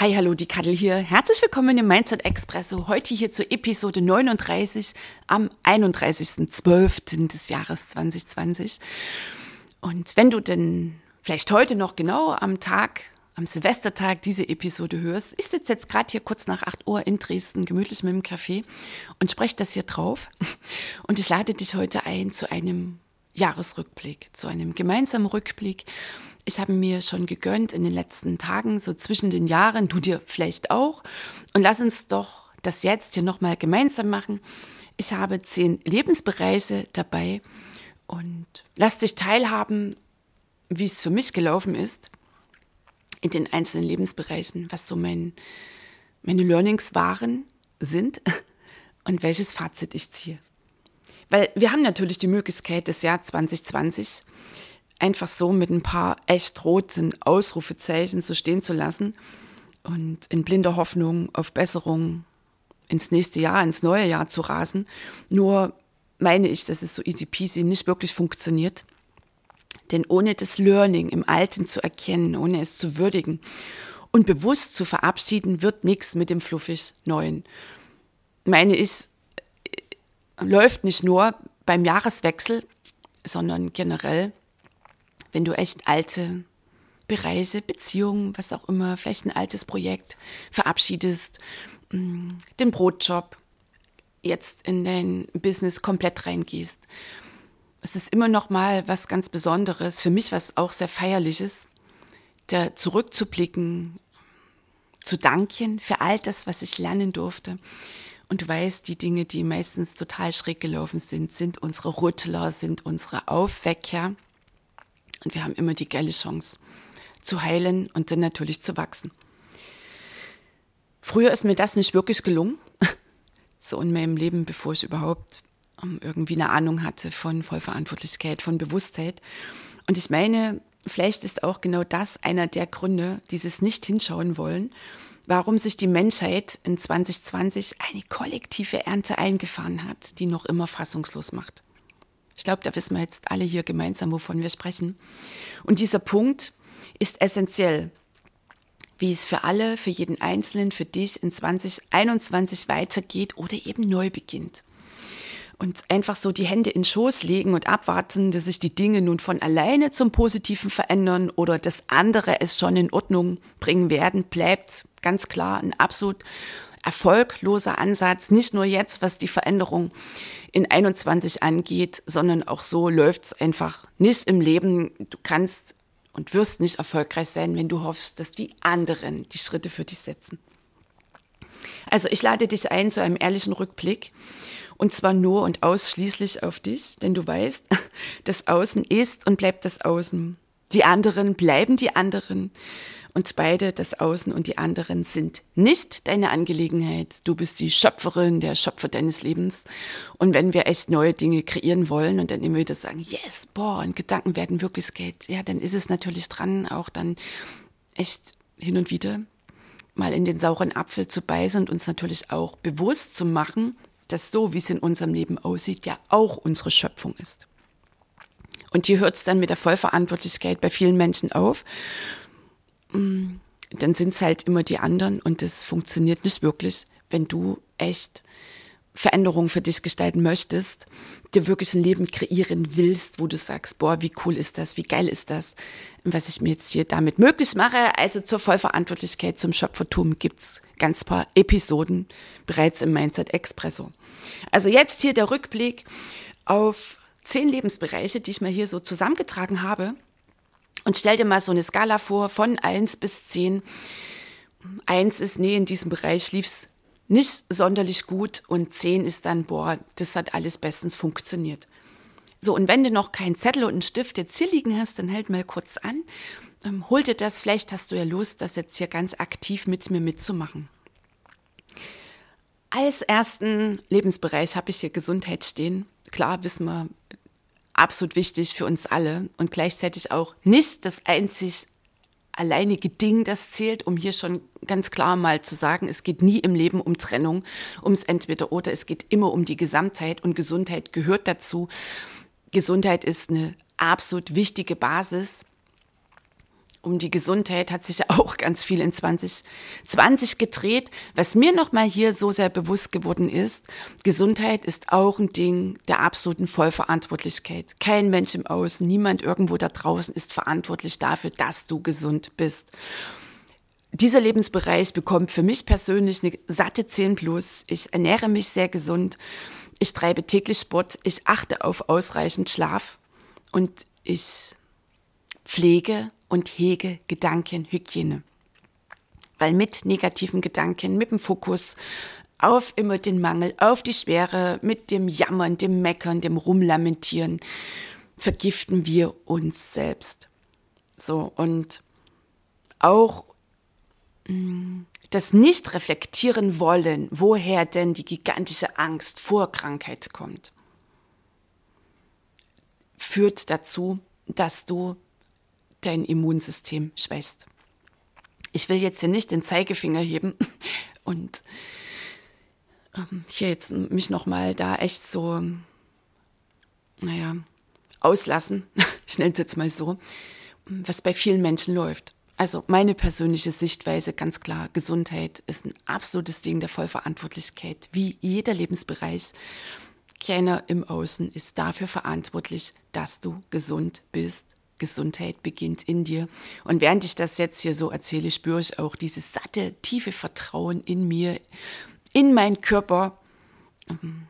Hi, hallo, die Kadel hier. Herzlich willkommen im Mindset Expresso. Heute hier zur Episode 39 am 31.12. des Jahres 2020. Und wenn du denn vielleicht heute noch genau am Tag, am Silvestertag diese Episode hörst, ich sitze jetzt gerade hier kurz nach 8 Uhr in Dresden, gemütlich mit dem Kaffee und spreche das hier drauf. Und ich lade dich heute ein zu einem Jahresrückblick, zu einem gemeinsamen Rückblick ich habe mir schon gegönnt in den letzten Tagen, so zwischen den Jahren, du dir vielleicht auch. Und lass uns doch das jetzt hier nochmal gemeinsam machen. Ich habe zehn Lebensbereiche dabei und lass dich teilhaben, wie es für mich gelaufen ist in den einzelnen Lebensbereichen, was so mein, meine Learnings waren, sind und welches Fazit ich ziehe. Weil wir haben natürlich die Möglichkeit, das Jahr 2020 einfach so mit ein paar echt roten Ausrufezeichen so stehen zu lassen und in blinder Hoffnung auf Besserung ins nächste Jahr, ins neue Jahr zu rasen. Nur meine ich, dass es so easy peasy nicht wirklich funktioniert. Denn ohne das Learning im Alten zu erkennen, ohne es zu würdigen und bewusst zu verabschieden, wird nichts mit dem fluffig Neuen. Meine ich, läuft nicht nur beim Jahreswechsel, sondern generell wenn du echt alte Bereiche, Beziehungen, was auch immer, vielleicht ein altes Projekt verabschiedest, mm, den Brotjob, jetzt in dein Business komplett reingehst. Es ist immer noch mal was ganz Besonderes, für mich was auch sehr feierliches, da zurückzublicken, zu danken für all das, was ich lernen durfte. Und du weißt, die Dinge, die meistens total schräg gelaufen sind, sind unsere Rüttler, sind unsere Aufwecker. Und wir haben immer die geile Chance zu heilen und dann natürlich zu wachsen. Früher ist mir das nicht wirklich gelungen, so in meinem Leben, bevor ich überhaupt ähm, irgendwie eine Ahnung hatte von Vollverantwortlichkeit, von Bewusstheit. Und ich meine, vielleicht ist auch genau das einer der Gründe, dieses nicht hinschauen wollen, warum sich die Menschheit in 2020 eine kollektive Ernte eingefahren hat, die noch immer fassungslos macht. Ich glaube, da wissen wir jetzt alle hier gemeinsam, wovon wir sprechen. Und dieser Punkt ist essentiell, wie es für alle, für jeden Einzelnen, für dich in 2021 weitergeht oder eben neu beginnt. Und einfach so die Hände in den Schoß legen und abwarten, dass sich die Dinge nun von alleine zum Positiven verändern oder dass andere es schon in Ordnung bringen werden, bleibt ganz klar ein absolut erfolgloser Ansatz, nicht nur jetzt, was die Veränderung in 21 angeht, sondern auch so läuft es einfach nicht im Leben. Du kannst und wirst nicht erfolgreich sein, wenn du hoffst, dass die anderen die Schritte für dich setzen. Also ich lade dich ein zu einem ehrlichen Rückblick und zwar nur und ausschließlich auf dich, denn du weißt, das Außen ist und bleibt das Außen. Die anderen bleiben die anderen. Und beide, das Außen und die anderen, sind nicht deine Angelegenheit. Du bist die Schöpferin, der Schöpfer deines Lebens. Und wenn wir echt neue Dinge kreieren wollen und dann immer wieder sagen, yes, boah, und Gedanken werden Wirklichkeit, ja, dann ist es natürlich dran, auch dann echt hin und wieder mal in den sauren Apfel zu beißen und uns natürlich auch bewusst zu machen, dass so, wie es in unserem Leben aussieht, ja auch unsere Schöpfung ist. Und hier hört es dann mit der Vollverantwortlichkeit bei vielen Menschen auf dann sind es halt immer die anderen und das funktioniert nicht wirklich, wenn du echt Veränderungen für dich gestalten möchtest, dir wirklich ein Leben kreieren willst, wo du sagst, boah, wie cool ist das, wie geil ist das, was ich mir jetzt hier damit möglich mache. Also zur Vollverantwortlichkeit zum Schöpfertum gibt's ganz paar Episoden bereits im Mindset Expresso. Also jetzt hier der Rückblick auf zehn Lebensbereiche, die ich mir hier so zusammengetragen habe und stell dir mal so eine Skala vor von 1 bis 10. 1 ist, nee, in diesem Bereich lief's nicht sonderlich gut und 10 ist dann, boah, das hat alles bestens funktioniert. So, und wenn du noch keinen Zettel und einen Stift jetzt hier liegen hast, dann halt mal kurz an. Ähm, hol dir das, vielleicht hast du ja Lust, das jetzt hier ganz aktiv mit mir mitzumachen. Als ersten Lebensbereich habe ich hier Gesundheit stehen. Klar, wissen wir, absolut wichtig für uns alle und gleichzeitig auch nicht das einzig alleinige Ding, das zählt, um hier schon ganz klar mal zu sagen, es geht nie im Leben um Trennung, ums Entweder oder, es geht immer um die Gesamtheit und Gesundheit gehört dazu. Gesundheit ist eine absolut wichtige Basis um die Gesundheit hat sich auch ganz viel in 2020 gedreht. Was mir nochmal hier so sehr bewusst geworden ist, Gesundheit ist auch ein Ding der absoluten Vollverantwortlichkeit. Kein Mensch im Außen, niemand irgendwo da draußen ist verantwortlich dafür, dass du gesund bist. Dieser Lebensbereich bekommt für mich persönlich eine satte 10 plus. Ich ernähre mich sehr gesund. Ich treibe täglich Sport. Ich achte auf ausreichend Schlaf und ich pflege und hege Gedankenhygiene. Weil mit negativen Gedanken, mit dem Fokus auf immer den Mangel, auf die Schwere, mit dem Jammern, dem Meckern, dem Rumlamentieren, vergiften wir uns selbst. So, und auch mm, das nicht reflektieren wollen, woher denn die gigantische Angst vor Krankheit kommt, führt dazu, dass du dein Immunsystem schwächst. Ich will jetzt hier nicht den Zeigefinger heben und ähm, hier jetzt mich nochmal da echt so, naja, auslassen, ich nenne es jetzt mal so, was bei vielen Menschen läuft. Also meine persönliche Sichtweise, ganz klar, Gesundheit ist ein absolutes Ding der Vollverantwortlichkeit, wie jeder Lebensbereich. Keiner im Außen ist dafür verantwortlich, dass du gesund bist Gesundheit beginnt in dir. Und während ich das jetzt hier so erzähle, spüre ich auch dieses satte, tiefe Vertrauen in mir, in meinen Körper, ähm,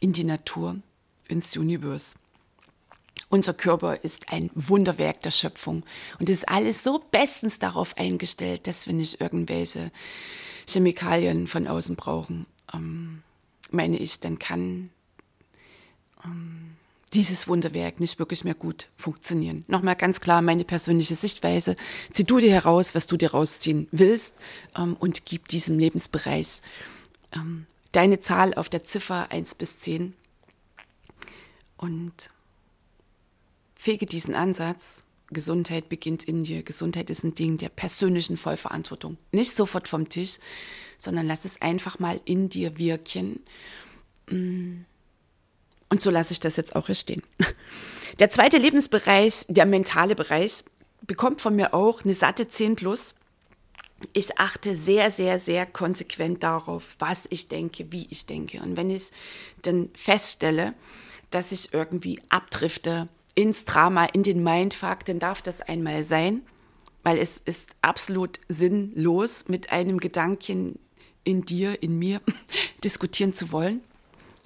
in die Natur, ins Universum. Unser Körper ist ein Wunderwerk der Schöpfung und ist alles so bestens darauf eingestellt, dass wir nicht irgendwelche Chemikalien von außen brauchen. Ähm, meine ich, dann kann ähm, dieses Wunderwerk nicht wirklich mehr gut funktionieren. Nochmal ganz klar meine persönliche Sichtweise. Zieh du dir heraus, was du dir rausziehen willst ähm, und gib diesem Lebensbereich ähm, deine Zahl auf der Ziffer 1 bis 10 und fege diesen Ansatz. Gesundheit beginnt in dir. Gesundheit ist ein Ding der persönlichen Vollverantwortung. Nicht sofort vom Tisch, sondern lass es einfach mal in dir wirken. Mm und so lasse ich das jetzt auch hier stehen. Der zweite Lebensbereich, der mentale Bereich, bekommt von mir auch eine satte 10 plus. Ich achte sehr, sehr, sehr konsequent darauf, was ich denke, wie ich denke. Und wenn ich dann feststelle, dass ich irgendwie abdrifte ins Drama, in den Mindfuck, dann darf das einmal sein, weil es ist absolut sinnlos, mit einem Gedanken in dir, in mir diskutieren zu wollen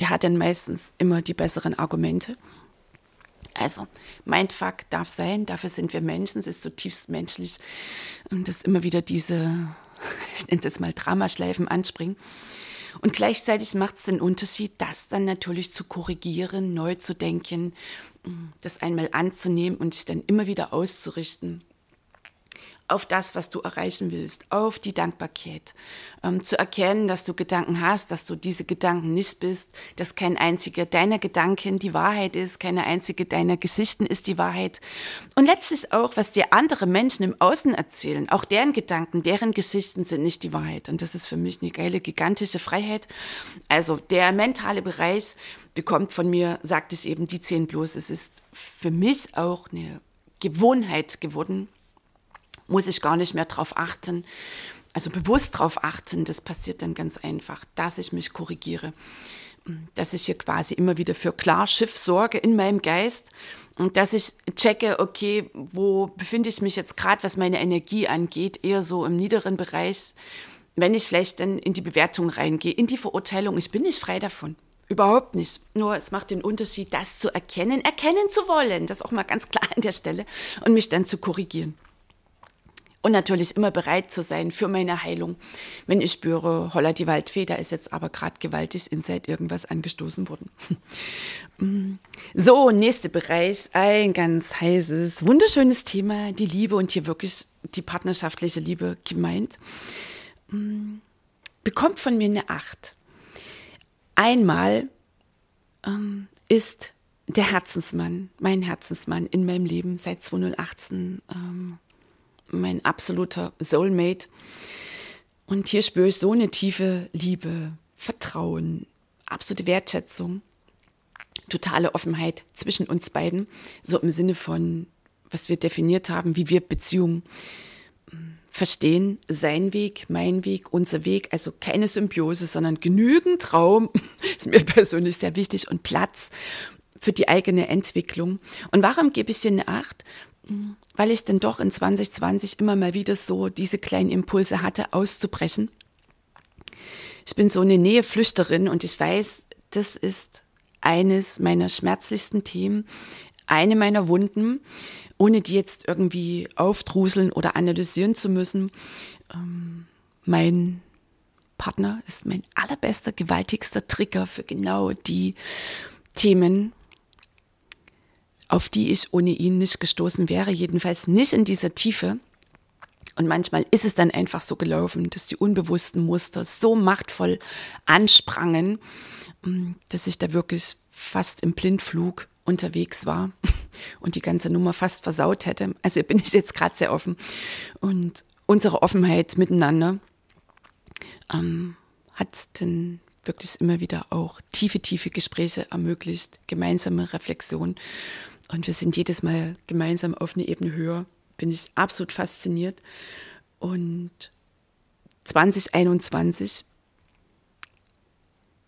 der hat dann meistens immer die besseren Argumente. Also, Mindfuck darf sein, dafür sind wir Menschen, es ist zutiefst menschlich, dass immer wieder diese, ich nenne es jetzt mal Dramaschleifen anspringen. Und gleichzeitig macht es den Unterschied, das dann natürlich zu korrigieren, neu zu denken, das einmal anzunehmen und sich dann immer wieder auszurichten auf das, was du erreichen willst, auf die Dankbarkeit. Ähm, zu erkennen, dass du Gedanken hast, dass du diese Gedanken nicht bist, dass kein einziger deiner Gedanken die Wahrheit ist, keine einzige deiner Geschichten ist die Wahrheit. Und letztlich auch, was dir andere Menschen im Außen erzählen, auch deren Gedanken, deren Geschichten sind nicht die Wahrheit. Und das ist für mich eine geile, gigantische Freiheit. Also der mentale Bereich bekommt von mir, sagt es eben, die 10 bloß. Es ist für mich auch eine Gewohnheit geworden, muss ich gar nicht mehr drauf achten, also bewusst drauf achten. Das passiert dann ganz einfach, dass ich mich korrigiere, dass ich hier quasi immer wieder für Klarschiff sorge in meinem Geist und dass ich checke, okay, wo befinde ich mich jetzt gerade, was meine Energie angeht, eher so im niederen Bereich, wenn ich vielleicht dann in die Bewertung reingehe, in die Verurteilung. Ich bin nicht frei davon. Überhaupt nicht. Nur es macht den Unterschied, das zu erkennen, erkennen zu wollen. Das auch mal ganz klar an der Stelle und mich dann zu korrigieren. Und natürlich immer bereit zu sein für meine Heilung, wenn ich spüre, holla die Waldfee, da ist jetzt aber gerade gewaltig inside irgendwas angestoßen worden. Mm. so, nächster Bereich, ein ganz heißes, wunderschönes Thema, die Liebe und hier wirklich die partnerschaftliche Liebe gemeint. Mm. Bekommt von mir eine Acht. Einmal ähm, ist der Herzensmann, mein Herzensmann in meinem Leben seit 2018 ähm, mein absoluter Soulmate. Und hier spüre ich so eine tiefe Liebe, Vertrauen, absolute Wertschätzung, totale Offenheit zwischen uns beiden, so im Sinne von, was wir definiert haben, wie wir Beziehungen hm, verstehen, sein Weg, mein Weg, unser Weg, also keine Symbiose, sondern genügend Raum, ist mir persönlich sehr wichtig, und Platz für die eigene Entwicklung. Und warum gebe ich dir eine Acht? Weil ich dann doch in 2020 immer mal wieder so diese kleinen Impulse hatte, auszubrechen. Ich bin so eine Näheflüchterin und ich weiß, das ist eines meiner schmerzlichsten Themen, eine meiner Wunden, ohne die jetzt irgendwie aufdruseln oder analysieren zu müssen. Ähm, mein Partner ist mein allerbester, gewaltigster Trigger für genau die Themen, auf die ich ohne ihn nicht gestoßen wäre, jedenfalls nicht in dieser Tiefe. Und manchmal ist es dann einfach so gelaufen, dass die unbewussten Muster so machtvoll ansprangen, mm, dass ich da wirklich fast im Blindflug unterwegs war und die ganze Nummer fast versaut hätte. Also bin ich jetzt gerade sehr offen. Und unsere Offenheit miteinander ähm, hat dann wirklich immer wieder auch tiefe, tiefe Gespräche ermöglicht, gemeinsame Reflexion. Und wir sind jedes Mal gemeinsam auf eine Ebene höher. Bin ich absolut fasziniert. Und 2021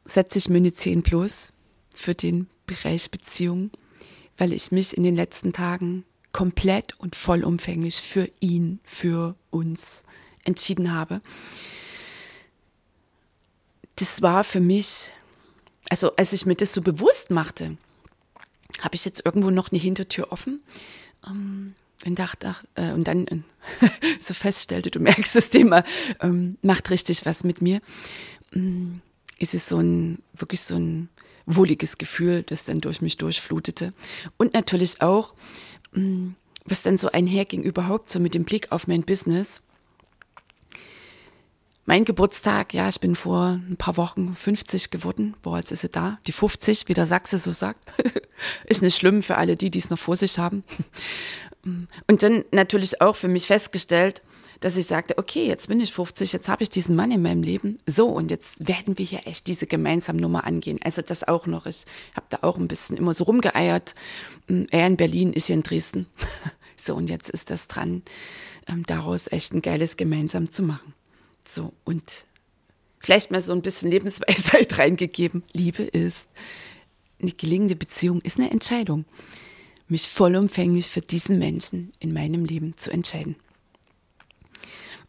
setze ich mir eine 10 plus für den Bereich Beziehung, weil ich mich in den letzten Tagen komplett und vollumfänglich für ihn, für uns entschieden habe. Das war für mich, also als ich mir das so bewusst machte, habe ich jetzt irgendwo noch eine Hintertür offen? Ähm, und, dachte, ach, äh, und dann äh, so feststellte, du merkst, das Thema ähm, macht richtig was mit mir. Ähm, ist es so ein, wirklich so ein wohliges Gefühl, das dann durch mich durchflutete. Und natürlich auch, ähm, was dann so einherging überhaupt so mit dem Blick auf mein Business mein Geburtstag, ja, ich bin vor ein paar Wochen 50 geworden. Boah, jetzt ist sie da. Die 50, wie der Sachse so sagt. ist nicht schlimm für alle die, die es noch vor sich haben. Und dann natürlich auch für mich festgestellt, dass ich sagte, okay, jetzt bin ich 50, jetzt habe ich diesen Mann in meinem Leben. So, und jetzt werden wir hier echt diese gemeinsame Nummer angehen. Also das auch noch. Ich habe da auch ein bisschen immer so rumgeeiert. Er in Berlin, ich hier in Dresden. So, und jetzt ist das dran, ähm, daraus echt ein geiles gemeinsam zu machen. So, und vielleicht mal so ein bisschen Lebensweisheit reingegeben. Liebe ist, eine gelingende Beziehung ist eine Entscheidung. Mich vollumfänglich für diesen Menschen in meinem Leben zu entscheiden.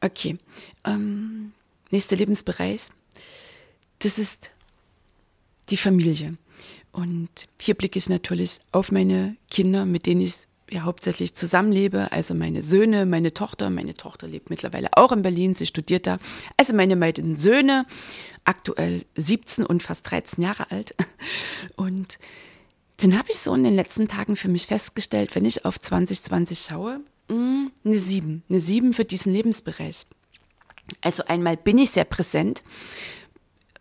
Okay, ähm, nächster Lebensbereich. Das ist die Familie. Und hier blicke ich natürlich auf meine Kinder, mit denen ich ja hauptsächlich zusammenlebe, also meine Söhne, meine Tochter, meine Tochter lebt mittlerweile auch in Berlin, sie studiert da, also meine beiden Söhne, aktuell 17 und fast 13 Jahre alt. Und dann habe ich so in den letzten Tagen für mich festgestellt, wenn ich auf 2020 schaue, mm, eine 7, eine 7 für diesen Lebensbereich. Also einmal bin ich sehr präsent,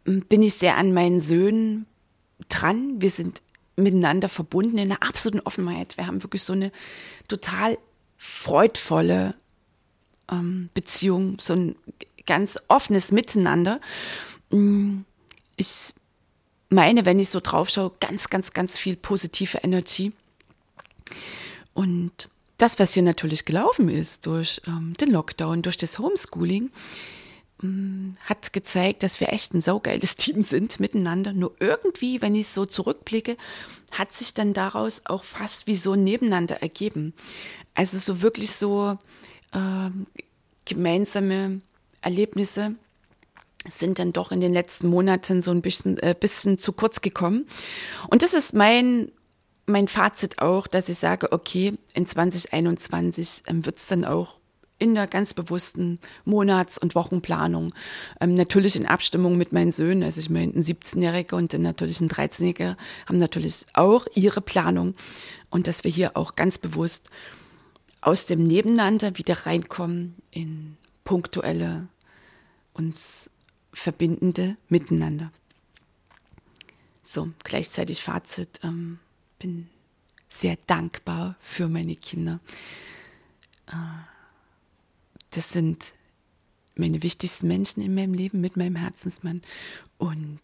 mm, bin ich sehr an meinen Söhnen dran. Wir sind miteinander verbunden in einer absoluten Offenheit. Wir haben wirklich so eine total freudvolle ähm, Beziehung, so ein ganz offenes Miteinander. Mm, ich meine, wenn ich so drauf schaue, ganz, ganz, ganz viel positive Energie. Und das, was hier natürlich gelaufen ist durch ähm, den Lockdown, durch das Homeschooling, hat gezeigt, dass wir echt ein saugeiles Team sind miteinander. Nur irgendwie, wenn ich so zurückblicke, hat sich dann daraus auch fast wie so ein Nebeneinander ergeben. Also so wirklich so äh, gemeinsame Erlebnisse sind dann doch in den letzten Monaten so ein bisschen, äh, bisschen zu kurz gekommen. Und das ist mein, mein Fazit auch, dass ich sage, okay, in 2021 ähm, wird es dann auch in der ganz bewussten Monats- und Wochenplanung. Ähm, natürlich in Abstimmung mit meinen Söhnen, also ich meine, ein 17-Jähriger und dann natürlich ein 13-Jähriger haben natürlich auch ihre Planung. Und dass wir hier auch ganz bewusst aus dem Nebeneinander wieder reinkommen in punktuelle, uns verbindende Miteinander. So, gleichzeitig Fazit, ähm, bin sehr dankbar für meine Kinder. Äh, das sind meine wichtigsten Menschen in meinem Leben mit meinem Herzensmann. Und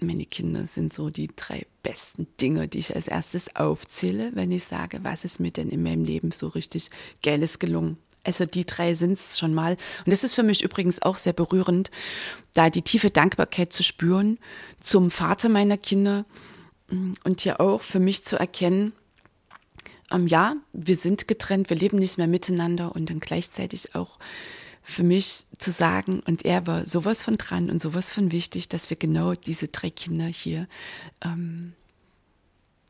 meine Kinder sind so die drei besten Dinge, die ich als erstes aufzähle, wenn ich sage, was ist mir denn in meinem Leben so richtig Geiles gelungen. Also die drei sind es schon mal. Und das ist für mich übrigens auch sehr berührend, da die tiefe Dankbarkeit zu spüren zum Vater meiner Kinder mm, und hier auch für mich zu erkennen, ähm, ja, wir sind getrennt, wir leben nicht mehr miteinander und dann gleichzeitig auch für mich zu sagen, und er war sowas von dran und sowas von wichtig, dass wir genau diese drei Kinder hier ähm,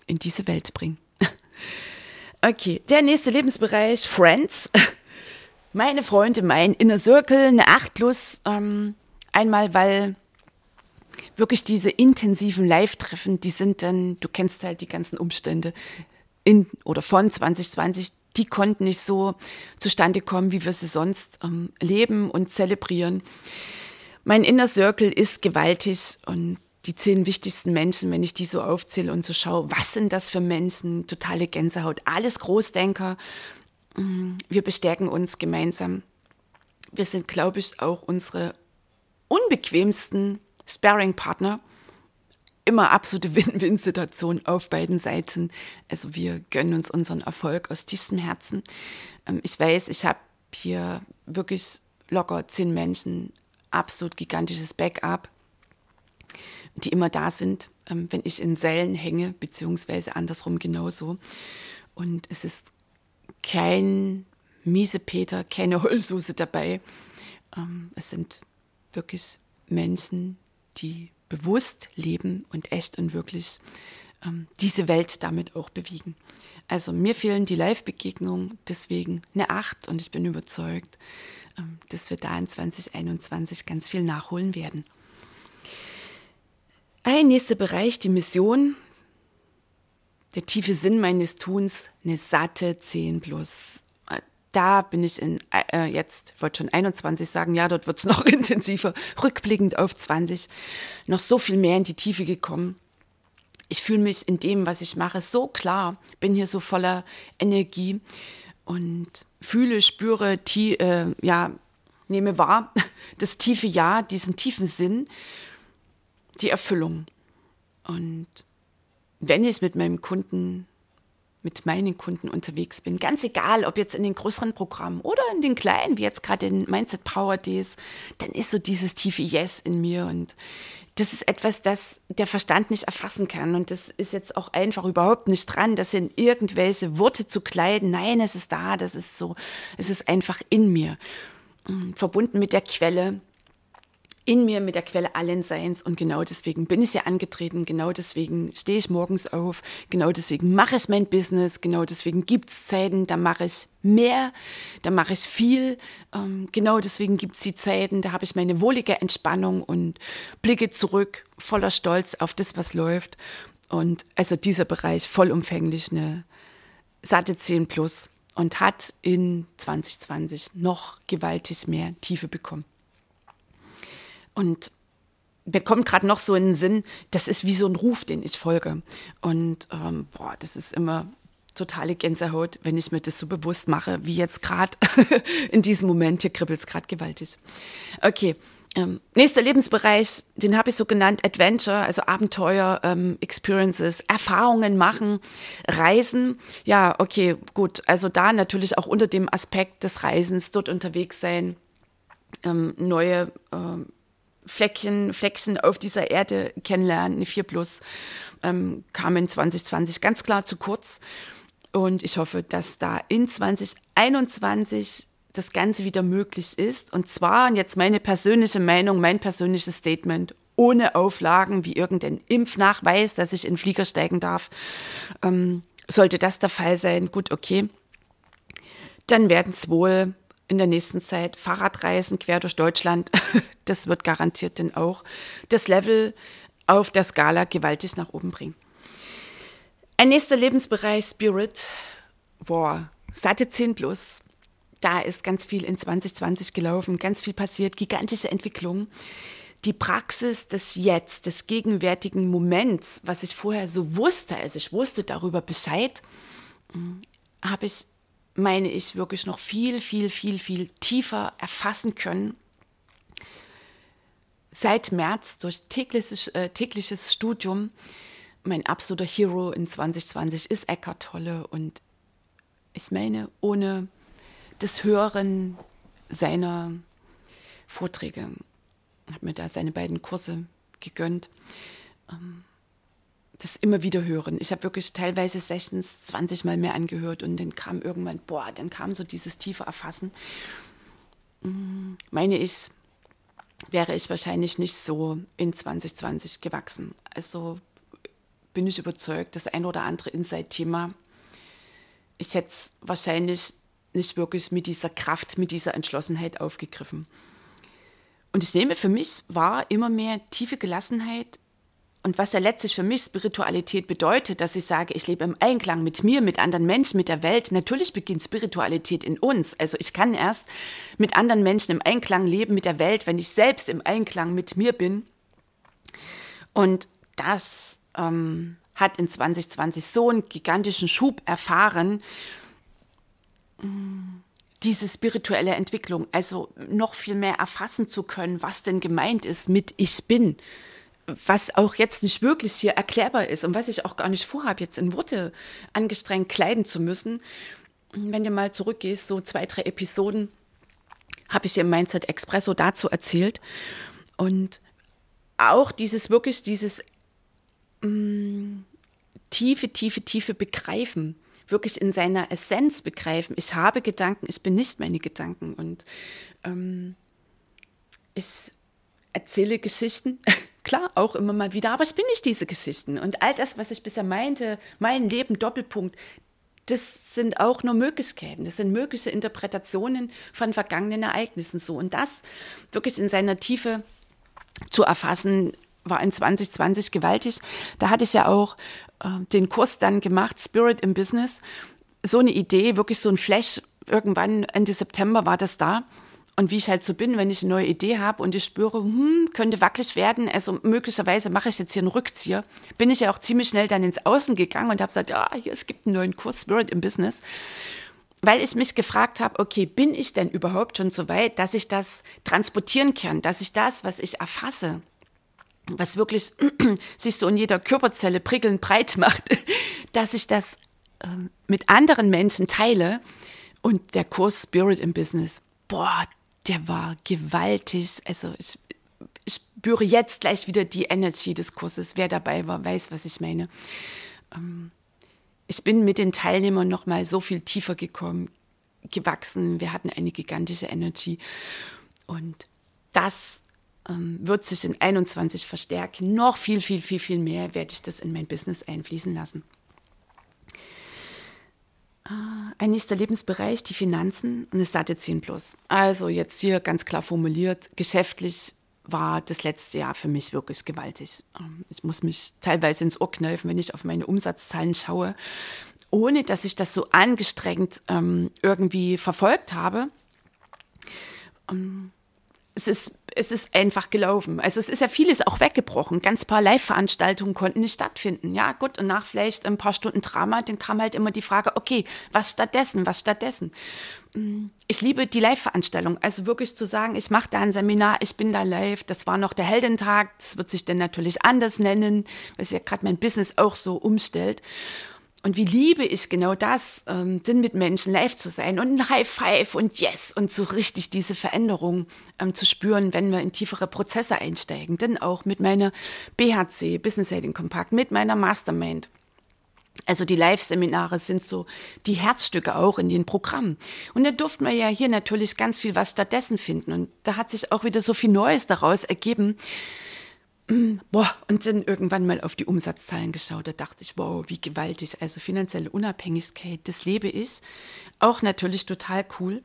in diese Welt bringen. Okay, der nächste Lebensbereich, Friends. Meine Freunde, mein Inner Circle, eine 8 plus. Ähm, einmal, weil wirklich diese intensiven Live-Treffen, die sind dann, du kennst halt die ganzen Umstände in oder von 2020, die konnten nicht so zustande kommen, wie wir sie sonst ähm, leben und zelebrieren. Mein Inner Circle ist gewaltig und die zehn wichtigsten Menschen, wenn ich die so aufzähle und so schaue, was sind das für Menschen? Totale Gänsehaut, alles Großdenker. Mm, wir bestärken uns gemeinsam. Wir sind, glaube ich, auch unsere unbequemsten Sparring-Partner immer absolute Win-Win-Situation auf beiden Seiten. Also wir gönnen uns unseren Erfolg aus tiefstem Herzen. Ähm, ich weiß, ich habe hier wirklich locker zehn Menschen, absolut gigantisches Backup, die immer da sind, ähm, wenn ich in Seilen hänge, beziehungsweise andersrum genauso. Und es ist kein miese Peter, keine Heulsuse dabei. Ähm, es sind wirklich Menschen, die bewusst leben und echt und wirklich ähm, diese Welt damit auch bewegen. Also mir fehlen die Live-Begegnungen, deswegen eine Acht und ich bin überzeugt, ähm, dass wir da in 2021 ganz viel nachholen werden. Ein nächster Bereich, die Mission, der tiefe Sinn meines Tuns, eine satte 10 plus da bin ich in, äh, jetzt, wollte schon 21 sagen, ja, dort wird es noch intensiver, rückblickend auf 20, noch so viel mehr in die Tiefe gekommen. Ich fühle mich in dem, was ich mache, so klar, bin hier so voller Energie und fühle, spüre, tie, äh, ja, nehme wahr, das tiefe Ja, diesen tiefen Sinn, die Erfüllung. Und wenn ich mit meinem Kunden mit meinen Kunden unterwegs bin. Ganz egal, ob jetzt in den größeren Programmen oder in den kleinen, wie jetzt gerade in Mindset Power Days, dann ist so dieses tiefe Yes in mir und das ist etwas, das der Verstand nicht erfassen kann. Und das ist jetzt auch einfach überhaupt nicht dran, das in irgendwelche Worte zu kleiden. Nein, es ist da, das ist so, es ist einfach in mir. Mm, verbunden mit der Quelle, in mir mit der Quelle allen Seins. Und genau deswegen bin ich ja angetreten, genau deswegen stehe ich morgens auf, genau deswegen mache ich mein Business, genau deswegen gibt es Zeiten, da mache ich mehr, da mache ich viel. Ähm, genau deswegen gibt es die Zeiten, da habe ich meine wohlige Entspannung und blicke zurück voller Stolz auf das, was läuft. Und also dieser Bereich vollumfänglich eine satte 10 plus und hat in 2020 noch gewaltig mehr Tiefe bekommen. Und mir kommt gerade noch so in den Sinn, das ist wie so ein Ruf, den ich folge. Und ähm, boah, das ist immer totale Gänsehaut, wenn ich mir das so bewusst mache, wie jetzt gerade in diesem Moment. Hier kribbelt es gerade gewaltig. Okay. Ähm, nächster Lebensbereich, den habe ich so genannt, Adventure, also Abenteuer, ähm, Experiences, Erfahrungen machen, Reisen. Ja, okay, gut. Also da natürlich auch unter dem Aspekt des Reisens, dort unterwegs sein, ähm, neue ähm, Fleckchen, Fleckchen auf dieser Erde kennenlernen, eine 4 Plus, ähm, kam in 2020 ganz klar zu kurz. Und ich hoffe, dass da in 2021 das Ganze wieder möglich ist. Und zwar, und jetzt meine persönliche Meinung, mein persönliches Statement, ohne Auflagen wie irgendein Impfnachweis, dass ich in den Flieger steigen darf. Ähm, sollte das der Fall sein, gut, okay. Dann werden es wohl in der nächsten Zeit Fahrradreisen quer durch Deutschland. Das wird garantiert dann auch das Level auf der Skala gewaltig nach oben bringen. Ein nächster Lebensbereich, Spirit. Boah, Seite 10 plus. Da ist ganz viel in 2020 gelaufen, ganz viel passiert, gigantische Entwicklung. Die Praxis des Jetzt, des gegenwärtigen Moments, was ich vorher so wusste, also ich wusste darüber Bescheid, hm, habe ich meine ich, wirklich noch viel, viel, viel, viel tiefer erfassen können. Seit März durch tägliches, äh, tägliches Studium. Mein absoluter Hero in 2020 ist Eckhart Tolle und ich meine, ohne das Hören seiner Vorträge, habe mir da seine beiden Kurse gegönnt. Ähm, das immer wieder hören. Ich habe wirklich teilweise Sessions 20 Mal mehr angehört und dann kam irgendwann, boah, dann kam so dieses tiefe Erfassen. Mm, meine ich, wäre ich wahrscheinlich nicht so in 2020 gewachsen. Also bin ich überzeugt, das ein oder andere Insight-Thema, ich hätte es wahrscheinlich nicht wirklich mit dieser Kraft, mit dieser Entschlossenheit aufgegriffen. Und ich nehme für mich wahr immer mehr tiefe Gelassenheit und was ja letztlich für mich Spiritualität bedeutet, dass ich sage, ich lebe im Einklang mit mir, mit anderen Menschen, mit der Welt. Natürlich beginnt Spiritualität in uns. Also ich kann erst mit anderen Menschen im Einklang leben mit der Welt, wenn ich selbst im Einklang mit mir bin. Und das ähm, hat in 2020 so einen gigantischen Schub erfahren diese spirituelle Entwicklung, also noch viel mehr erfassen zu können, was denn gemeint ist mit Ich bin was auch jetzt nicht wirklich hier erklärbar ist und was ich auch gar nicht vorhabe, jetzt in Worte angestrengt kleiden zu müssen. Wenn du mal zurückgehst, so zwei, drei Episoden, habe ich im Mindset Expresso dazu erzählt. Und auch dieses wirklich, dieses mh, mm, tiefe, tiefe, tiefe Begreifen, wirklich in seiner Essenz begreifen. Ich habe Gedanken, ich bin nicht meine Gedanken. Und ähm, ich erzähle Geschichten Klar, auch immer mal wieder, aber ich bin nicht diese Geschichten. Und all das, was ich bisher meinte, mein Leben, Doppelpunkt, das sind auch nur Möglichkeiten. Das sind mögliche Interpretationen von vergangenen Ereignissen so. Und das wirklich in seiner Tiefe zu erfassen, war in 2020 gewaltig. Da hatte ich ja auch äh, den Kurs dann gemacht, Spirit im Business. So eine Idee, wirklich so ein Flash. Irgendwann Ende September war das da. Und wie ich halt so bin, wenn ich eine neue Idee habe und ich spüre, hm, könnte wackelig werden, also möglicherweise mache ich jetzt hier einen Rückzieher, bin ich ja auch ziemlich schnell dann ins Außen gegangen und habe gesagt, ja, hier, es gibt einen neuen Kurs Spirit im Business. Weil ich mich gefragt habe, okay, bin ich denn überhaupt schon so weit, dass ich das transportieren kann, dass ich das, was ich erfasse, was wirklich sich so in jeder Körperzelle prickelnd breit macht, dass ich das äh, mit anderen Menschen teile. Und der Kurs Spirit im Business, boah, der war gewaltig. Also ich, spüre jetzt gleich wieder die Energy des Kurses. Wer dabei war, weiß, was ich meine. Ähm, ich bin mit den Teilnehmern noch mal so viel tiefer gekommen, gewachsen. Wir hatten eine gigantische Energy und das ähm, wird sich in 21 verstärken. Noch viel, viel, viel, viel mehr werde ich das in mein Business einfließen lassen. Ah, ein nächster Lebensbereich, die Finanzen und es sagte 10 plus. Also jetzt hier ganz klar formuliert, geschäftlich war das letzte Jahr für mich wirklich gewaltig. Ähm, ich muss mich teilweise ins Ohr kneifen, wenn ich auf meine Umsatzzahlen schaue, ohne dass ich das so angestrengt ähm, irgendwie verfolgt habe. Ähm, es ist, es ist einfach gelaufen. Also es ist ja vieles auch weggebrochen. Ganz paar Live-Veranstaltungen konnten nicht stattfinden. Ja, gut, und nach vielleicht ein paar Stunden Drama, dann kam halt immer die Frage, okay, was stattdessen, was stattdessen? Mm, ich liebe die Live-Veranstaltung. Also wirklich zu sagen, ich mache da ein Seminar, ich bin da live. Das war noch der Heldentag. Das wird sich dann natürlich anders nennen, weil sich ja gerade mein Business auch so umstellt. Und wie liebe ich genau das, ähm, denn mit Menschen live zu sein und ein High Five und Yes und so richtig diese Veränderung ähm, zu spüren, wenn wir in tiefere Prozesse einsteigen. Denn auch mit meiner BHC, Business Heading Compact, mit meiner Mastermind. Also die Live-Seminare sind so die Herzstücke auch in den Programmen. Und da durften wir ja hier natürlich ganz viel was stattdessen finden. Und da hat sich auch wieder so viel Neues daraus ergeben, Boah, und dann irgendwann mal auf die Umsatzzahlen geschaut, da dachte ich, wow, wie gewaltig. Also finanzielle Unabhängigkeit, das lebe ich. Auch natürlich total cool.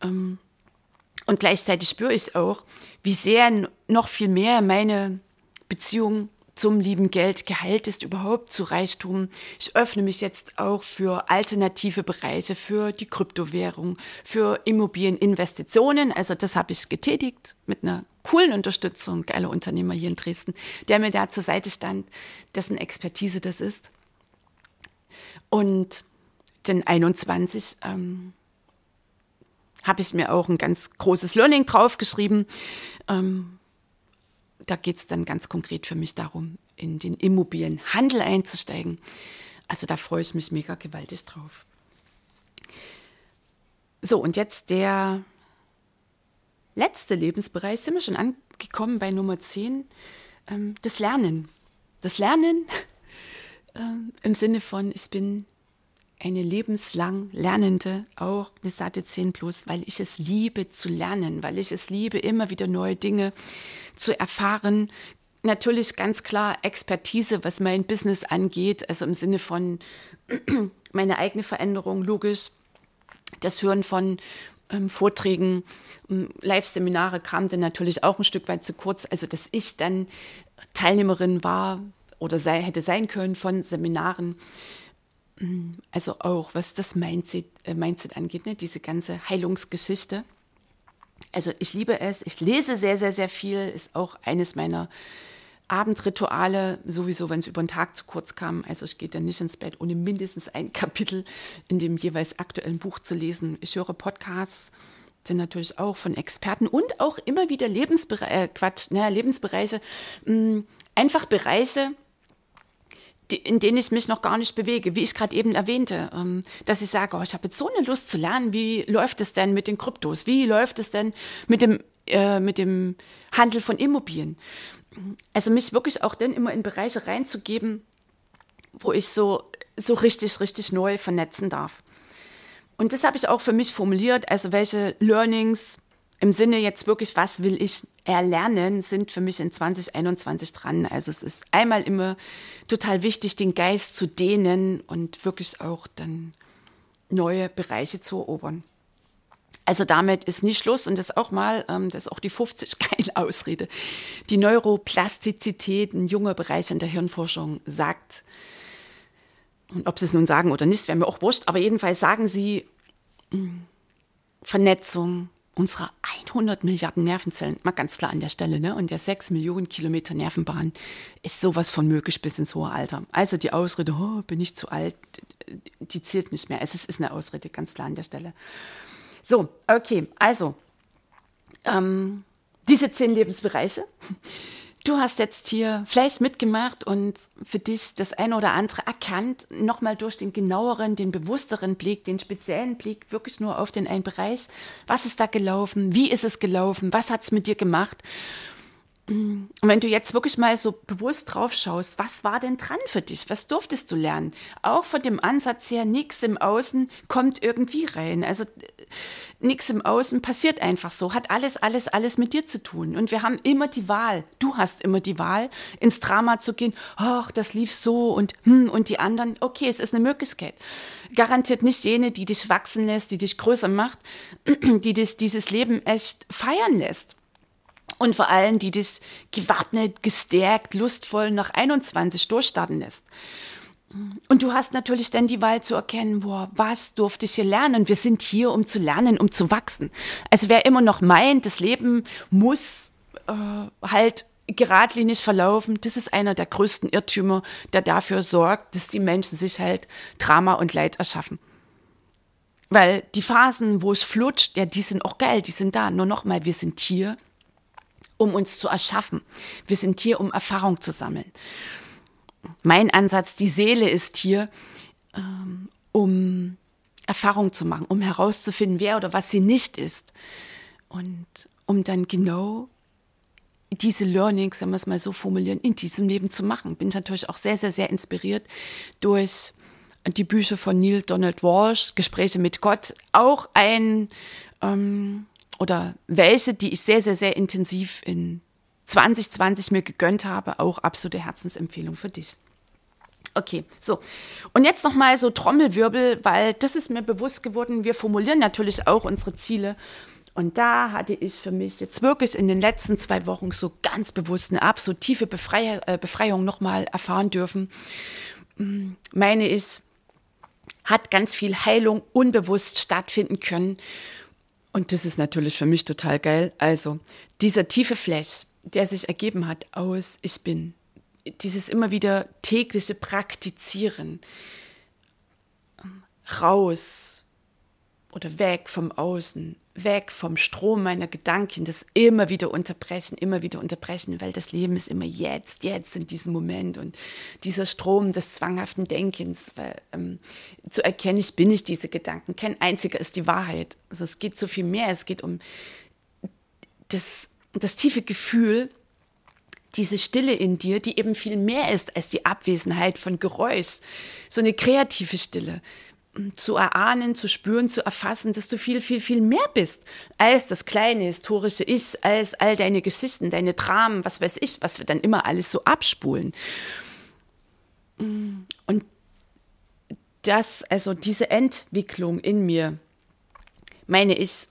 Ähm, und gleichzeitig spüre ich auch, wie sehr noch viel mehr meine Beziehung zum lieben Geld geheilt ist, überhaupt zu Reichtum. Ich öffne mich jetzt auch für alternative Bereiche, für die Kryptowährung, für Immobilieninvestitionen. Also das habe ich getätigt mit einer coolen Unterstützung, geiler Unternehmer hier in Dresden, der mir da zur Seite stand, dessen Expertise das ist. Und den 21 ähm, habe ich mir auch ein ganz großes Learning draufgeschrieben. Ähm, da geht es dann ganz konkret für mich darum, in den Immobilienhandel einzusteigen. Also da freue ich mich mega gewaltig drauf. So, und jetzt der letzte Lebensbereich, sind wir schon angekommen bei Nummer 10, ähm, das Lernen. Das Lernen ähm, im Sinne von, ich bin eine lebenslang Lernende, auch eine Satte 10 Plus, weil ich es liebe zu lernen, weil ich es liebe, immer wieder neue Dinge zu erfahren. Natürlich ganz klar Expertise, was mein Business angeht, also im Sinne von meine eigene Veränderung, logisch. Das Hören von ähm, Vorträgen, ähm, Live-Seminare kam dann natürlich auch ein Stück weit zu kurz. Also, dass ich dann Teilnehmerin war oder sei, hätte sein können von Seminaren also auch was das Mindset, äh, Mindset angeht, ne? diese ganze Heilungsgeschichte. Also ich liebe es, ich lese sehr, sehr, sehr viel, ist auch eines meiner Abendrituale, sowieso, wenn es über den Tag zu kurz kam. Also ich gehe dann nicht ins Bett, ohne mindestens ein Kapitel in dem jeweils aktuellen Buch zu lesen. Ich höre Podcasts, sind natürlich auch von Experten und auch immer wieder Lebensbere äh, Quatsch, naja, Lebensbereiche, mh, einfach Bereiche, in denen ich mich noch gar nicht bewege, wie ich gerade eben erwähnte, ähm, dass ich sage, oh, ich habe jetzt so eine Lust zu lernen, wie läuft es denn mit den Kryptos, wie läuft es denn mit dem, äh, mit dem Handel von Immobilien. Also mich wirklich auch dann immer in Bereiche reinzugeben, wo ich so, so richtig, richtig neu vernetzen darf. Und das habe ich auch für mich formuliert, also welche Learnings im Sinne jetzt wirklich, was will ich erlernen, sind für mich in 2021 dran. Also es ist einmal immer total wichtig, den Geist zu dehnen und wirklich auch dann neue Bereiche zu erobern. Also damit ist nicht Schluss und das auch mal, ähm, das ist auch die 50 geile Ausrede. Die Neuroplastizität, ein junger Bereich in der Hirnforschung, sagt, und ob sie es nun sagen oder nicht, wäre mir auch wurscht, aber jedenfalls sagen sie, hm, Vernetzung, unserer 100 Milliarden Nervenzellen, mal ganz klar an der Stelle, ne? und der 6 Millionen Kilometer Nervenbahn ist sowas von möglich bis ins hohe Alter. Also die Ausrede, oh, bin ich zu alt, die zählt nicht mehr. Es ist eine Ausrede, ganz klar an der Stelle. So, okay, also ähm, diese zehn Lebensbereiche Du hast jetzt hier vielleicht mitgemacht und für dich das eine oder andere erkannt, nochmal durch den genaueren, den bewussteren Blick, den speziellen Blick wirklich nur auf den einen Bereich. Was ist da gelaufen? Wie ist es gelaufen? Was hat es mit dir gemacht? Und wenn du jetzt wirklich mal so bewusst drauf schaust, was war denn dran für dich? Was durftest du lernen? Auch von dem Ansatz her, nichts im Außen kommt irgendwie rein. Also nichts im Außen passiert einfach so, hat alles, alles, alles mit dir zu tun. Und wir haben immer die Wahl, du hast immer die Wahl, ins Drama zu gehen, ach, das lief so und hm, und die anderen, okay, es ist eine Möglichkeit. Garantiert nicht jene, die dich wachsen lässt, die dich größer macht, die dich dieses Leben echt feiern lässt. Und vor allem, die dich gewappnet, gestärkt, lustvoll nach 21 durchstarten lässt. Und du hast natürlich dann die Wahl zu erkennen, boah, was durfte ich hier lernen? Wir sind hier, um zu lernen, um zu wachsen. Also wer immer noch meint, das Leben muss äh, halt geradlinig verlaufen, das ist einer der größten Irrtümer, der dafür sorgt, dass die Menschen sich halt Drama und Leid erschaffen. Weil die Phasen, wo es flutscht, ja, die sind auch geil, die sind da. Nur nochmal, wir sind hier, um uns zu erschaffen. Wir sind hier, um Erfahrung zu sammeln. Mein Ansatz, die Seele ist hier, ähm, um Erfahrung zu machen, um herauszufinden, wer oder was sie nicht ist. Und um dann genau diese Learnings, wenn wir es mal so formulieren, in diesem Leben zu machen. Bin ich natürlich auch sehr, sehr, sehr inspiriert durch die Bücher von Neil Donald Walsh, Gespräche mit Gott, auch ein ähm, oder welche, die ich sehr, sehr, sehr intensiv in 2020 mir gegönnt habe, auch absolute Herzensempfehlung für dich. Okay, so. Und jetzt nochmal so Trommelwirbel, weil das ist mir bewusst geworden. Wir formulieren natürlich auch unsere Ziele. Und da hatte ich für mich jetzt wirklich in den letzten zwei Wochen so ganz bewusst eine absolut tiefe Befrei äh, Befreiung nochmal erfahren dürfen. Meine ist, hat ganz viel Heilung unbewusst stattfinden können. Und das ist natürlich für mich total geil. Also dieser tiefe Flash, der sich ergeben hat aus Ich bin, dieses immer wieder tägliche Praktizieren, raus oder weg vom Außen, weg vom Strom meiner Gedanken, das immer wieder unterbrechen, immer wieder unterbrechen, weil das Leben ist immer jetzt, jetzt in diesem Moment und dieser Strom des zwanghaften Denkens, weil, ähm, zu erkennen, ich bin nicht diese Gedanken, kein einziger ist die Wahrheit. Also es geht so viel mehr, es geht um das, das tiefe Gefühl, diese Stille in dir, die eben viel mehr ist als die Abwesenheit von Geräusch, so eine kreative Stille, zu erahnen, zu spüren, zu erfassen, dass du viel, viel, viel mehr bist als das kleine historische Ich, als all deine Geschichten, deine Dramen, was weiß ich, was wir dann immer alles so abspulen. Und das, also diese Entwicklung in mir, meine ich,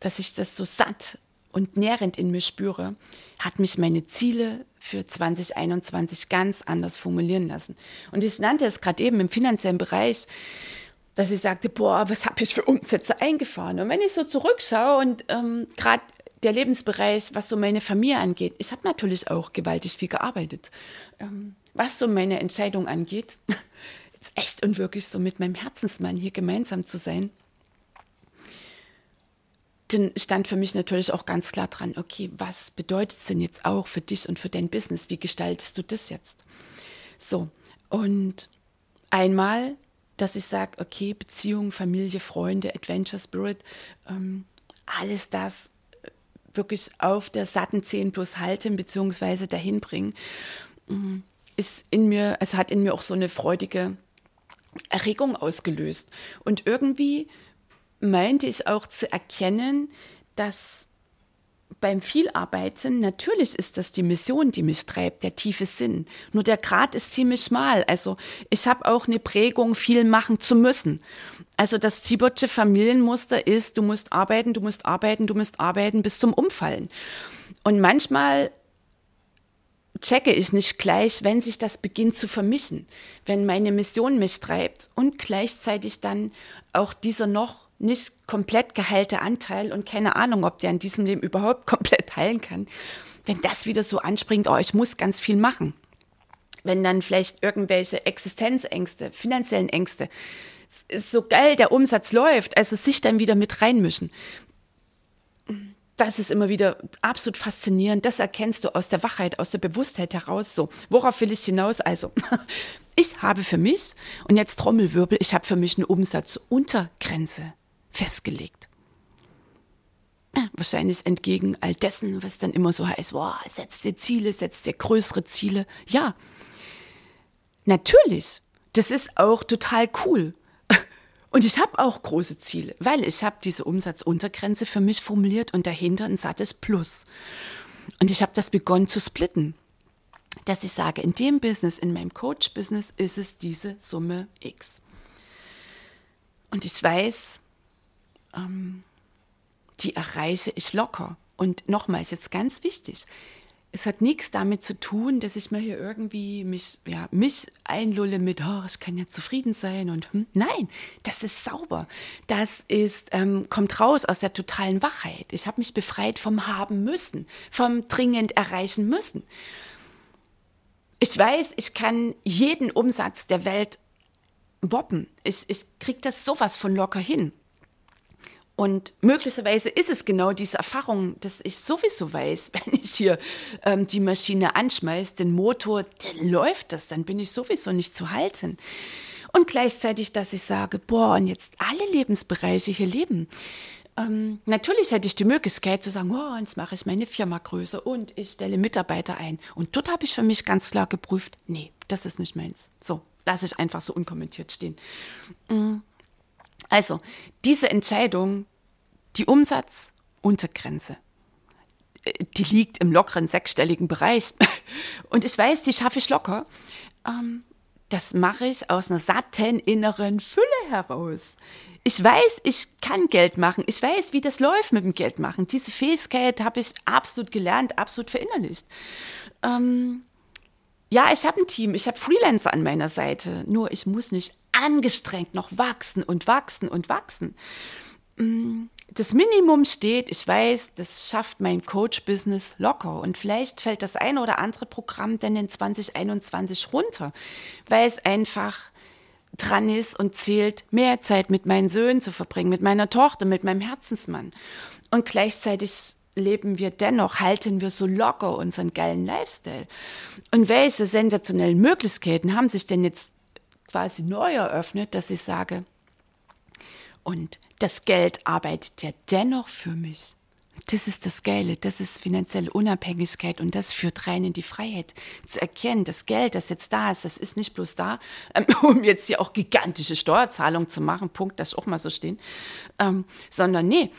dass ich das so satt und nährend in mir spüre, hat mich meine Ziele für 2021 ganz anders formulieren lassen. Und ich nannte es gerade eben im finanziellen Bereich, dass ich sagte, boah, was habe ich für Umsätze eingefahren? Und wenn ich so zurückschaue und ähm, gerade der Lebensbereich, was so meine Familie angeht, ich habe natürlich auch gewaltig viel gearbeitet. Ähm, was so meine Entscheidung angeht, jetzt echt und wirklich so mit meinem Herzensmann hier gemeinsam zu sein, dann stand für mich natürlich auch ganz klar dran, okay, was bedeutet es denn jetzt auch für dich und für dein Business? Wie gestaltest du das jetzt? So, und einmal, dass ich sage, okay, Beziehung, Familie, Freunde, Adventure Spirit, ähm, alles das wirklich auf der satten 10 plus halten, beziehungsweise dahin bringen, mm, ist in mir, also hat in mir auch so eine freudige Erregung ausgelöst. Und irgendwie meinte ich auch zu erkennen, dass beim Vielarbeiten, natürlich ist das die Mission, die mich treibt, der tiefe Sinn. Nur der Grad ist ziemlich schmal. Also ich habe auch eine Prägung, viel machen zu müssen. Also das Zibotsche Familienmuster ist, du musst arbeiten, du musst arbeiten, du musst arbeiten bis zum Umfallen. Und manchmal checke ich nicht gleich, wenn sich das beginnt zu vermischen, wenn meine Mission mich treibt und gleichzeitig dann auch dieser noch nicht komplett geheilte Anteil und keine Ahnung, ob der in diesem Leben überhaupt komplett heilen kann, wenn das wieder so anspringt, oh, ich muss ganz viel machen. Wenn dann vielleicht irgendwelche Existenzängste, finanziellen Ängste, ist so geil, der Umsatz läuft, also sich dann wieder mit reinmischen. Das ist immer wieder absolut faszinierend. Das erkennst du aus der Wachheit, aus der Bewusstheit heraus. So, worauf will ich hinaus? Also, ich habe für mich, und jetzt Trommelwirbel, ich habe für mich eine Umsatzuntergrenze festgelegt. Wahrscheinlich entgegen all dessen, was dann immer so heißt, wow, setzt dir Ziele, setzt dir größere Ziele. Ja, natürlich, das ist auch total cool. Und ich habe auch große Ziele, weil ich habe diese Umsatzuntergrenze für mich formuliert und dahinter ein sattes Plus. Und ich habe das begonnen zu splitten, dass ich sage, in dem Business, in meinem Coach-Business ist es diese Summe X. Und ich weiß, ähm, die erreiche ich locker. Und nochmals, jetzt ganz wichtig, es hat nichts damit zu tun, dass ich mir hier irgendwie mich, ja, mich einlulle mit, oh, ich kann ja zufrieden sein und hm. nein, das ist sauber. Das ist, ähm, kommt raus aus der totalen Wachheit. Ich habe mich befreit vom Haben müssen, vom dringend erreichen müssen. Ich weiß, ich kann jeden Umsatz der Welt woppen. Ich, ich kriege das sowas von locker hin. Und möglicherweise ist es genau diese Erfahrung, dass ich sowieso weiß, wenn ich hier ähm, die Maschine anschmeiße, den Motor, dann läuft das, dann bin ich sowieso nicht zu halten. Und gleichzeitig, dass ich sage, boah, und jetzt alle Lebensbereiche hier leben. Ähm, natürlich hätte ich die Möglichkeit zu sagen, oh, jetzt mache ich meine Firma größer und ich stelle Mitarbeiter ein. Und dort habe ich für mich ganz klar geprüft, nee, das ist nicht meins. So, lasse ich einfach so unkommentiert stehen. Mhm. Also, diese Entscheidung, die Umsatzuntergrenze, die liegt im lockeren sechsstelligen Bereich. Und ich weiß, die schaffe ich locker. Ähm, das mache ich aus einer satten inneren Fülle heraus. Ich weiß, ich kann Geld machen. Ich weiß, wie das läuft mit dem Geld machen. Diese Fähigkeit habe ich absolut gelernt, absolut verinnerlicht. Ähm, ja, ich habe ein Team, ich habe Freelancer an meiner Seite. Nur ich muss nicht angestrengt noch wachsen und wachsen und wachsen. Mm, das Minimum steht, ich weiß, das schafft mein Coach-Business locker. Und vielleicht fällt das eine oder andere Programm dann in 2021 runter, weil es einfach dran ist und zählt, mehr Zeit mit meinen Söhnen zu verbringen, mit meiner Tochter, mit meinem Herzensmann. Und gleichzeitig leben wir dennoch, halten wir so locker unseren geilen Lifestyle. Und welche sensationellen Möglichkeiten haben sich denn jetzt quasi neu eröffnet, dass ich sage, und das Geld arbeitet ja dennoch für mich. Das ist das Geile, das ist finanzielle Unabhängigkeit und das führt rein in die Freiheit. Zu erkennen, das Geld, das jetzt da ist, das ist nicht bloß da, ähm, um jetzt hier auch gigantische Steuerzahlungen zu machen, Punkt, das auch mal so stehen, ähm, sondern nee,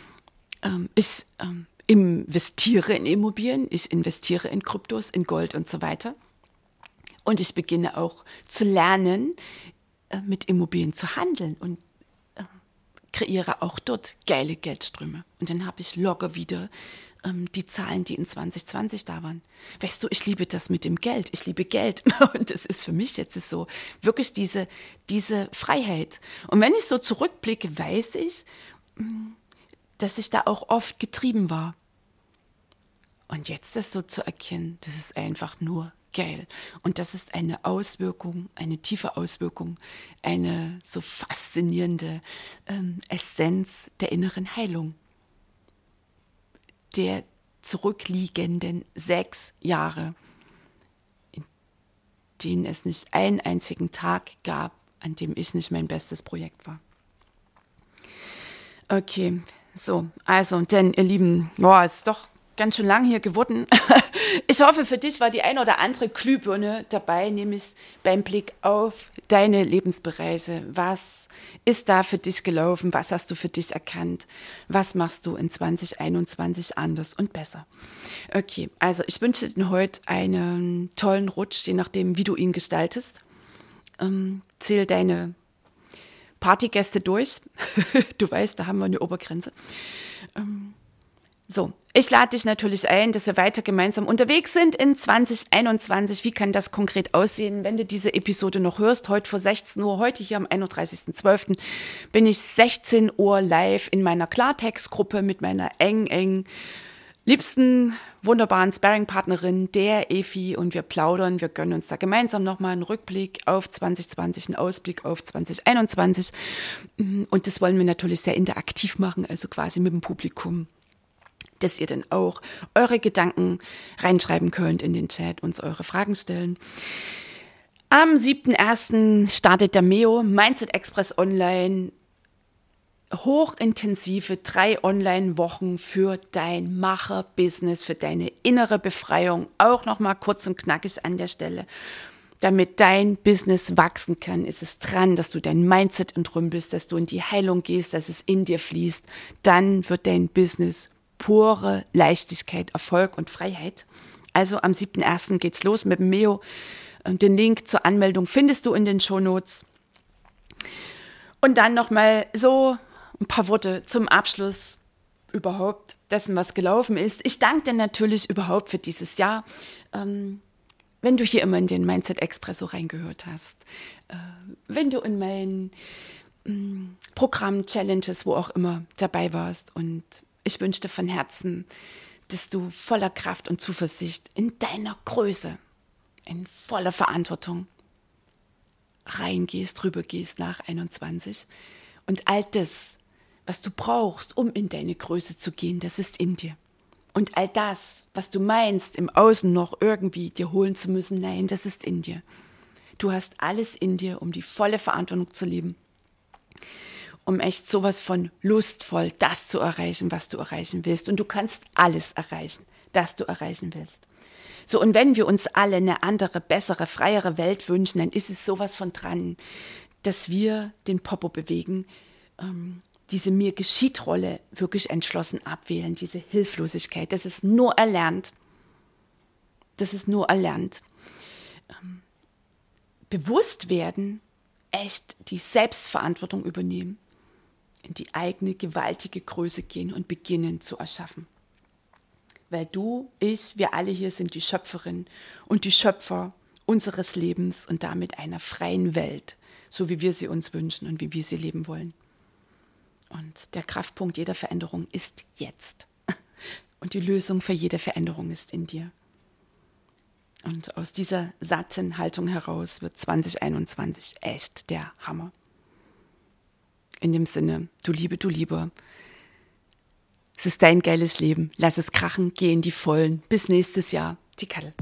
ähm, ich ähm, investiere in Immobilien, ich investiere in Kryptos, in Gold und so weiter. Und ich beginne auch zu lernen, äh, mit Immobilien zu handeln und kreiere auch dort geile Geldströme. Und dann habe ich locker wieder ähm, die Zahlen, die in 2020 da waren. Weißt du, ich liebe das mit dem Geld. Ich liebe Geld. Und das ist für mich jetzt so wirklich diese, diese Freiheit. Und wenn ich so zurückblicke, weiß ich, mm, dass ich da auch oft getrieben war. Und jetzt das so zu erkennen, das ist einfach nur geil. Und das ist eine Auswirkung, eine tiefe Auswirkung, eine so faszinierende ähm, Essenz der inneren Heilung. Der zurückliegenden sechs Jahre, in denen es nicht einen einzigen Tag gab, an dem ich nicht mein bestes Projekt war. Okay, so, also, denn ihr Lieben, boah, ist doch ganz schön lang hier geworden. Ich hoffe, für dich war die ein oder andere Glühbirne dabei, nämlich beim Blick auf deine Lebensbereiche. Was ist da für dich gelaufen? Was hast du für dich erkannt? Was machst du in 2021 anders und besser? Okay, also ich wünsche dir heute einen tollen Rutsch, je nachdem, wie du ihn gestaltest. Ähm, zähl deine Partygäste durch. du weißt, da haben wir eine Obergrenze. Ähm, so, ich lade dich natürlich ein, dass wir weiter gemeinsam unterwegs sind in 2021. Wie kann das konkret aussehen, wenn du diese Episode noch hörst? Heute vor 16 Uhr, heute hier am 31.12. bin ich 16 Uhr live in meiner Klartext-Gruppe mit meiner eng, eng liebsten, wunderbaren Sparring-Partnerin, der Efi, und wir plaudern. Wir gönnen uns da gemeinsam nochmal einen Rückblick auf 2020, einen Ausblick auf 2021. Und das wollen wir natürlich sehr interaktiv machen, also quasi mit dem Publikum dass ihr dann auch eure Gedanken reinschreiben könnt in den Chat, uns eure Fragen stellen. Am 7.1. startet der MEO Mindset Express Online. Hochintensive drei Online-Wochen für dein Macher-Business, für deine innere Befreiung. Auch nochmal kurz und knackig an der Stelle. Damit dein Business wachsen kann, ist es dran, dass du dein Mindset entrümpelst, dass du in die Heilung gehst, dass es in dir fließt. Dann wird dein Business pure Leichtigkeit, Erfolg und Freiheit. Also am 7.1. geht's los mit dem Meo. Den Link zur Anmeldung findest du in den Shownotes. Und dann nochmal so ein paar Worte zum Abschluss überhaupt dessen, was gelaufen ist. Ich danke dir natürlich überhaupt für dieses Jahr. Ähm, wenn du hier immer in den Mindset Expresso reingehört hast, äh, wenn du in meinen mm, Programm, Challenges, wo auch immer dabei warst und ich wünsche dir von Herzen, dass du voller Kraft und Zuversicht in deiner Größe, in voller Verantwortung reingehst, rübergehst nach 21 und all das, was du brauchst, um in deine Größe zu gehen, das ist in dir. Und all das, was du meinst, im Außen noch irgendwie dir holen zu müssen, nein, das ist in dir. Du hast alles in dir, um die volle Verantwortung zu leben um echt sowas von lustvoll das zu erreichen, was du erreichen willst. Und du kannst alles erreichen, das du erreichen willst. So, und wenn wir uns alle eine andere, bessere, freiere Welt wünschen, dann ist es sowas von dran, dass wir den Popo bewegen, ähm, diese mir geschieht Rolle wirklich entschlossen abwählen, diese Hilflosigkeit. Das ist nur erlernt. Das ist nur erlernt. Ähm, bewusst werden, echt die Selbstverantwortung übernehmen, in die eigene gewaltige Größe gehen und beginnen zu erschaffen. Weil du, ich, wir alle hier sind die Schöpferin und die Schöpfer unseres Lebens und damit einer freien Welt, so wie wir sie uns wünschen und wie wir sie leben wollen. Und der Kraftpunkt jeder Veränderung ist jetzt. Und die Lösung für jede Veränderung ist in dir. Und aus dieser satten Haltung heraus wird 2021 echt der Hammer. In dem Sinne, du Liebe, du Lieber, es ist dein geiles Leben. Lass es krachen, geh in die Vollen. Bis nächstes Jahr. Die Kattel.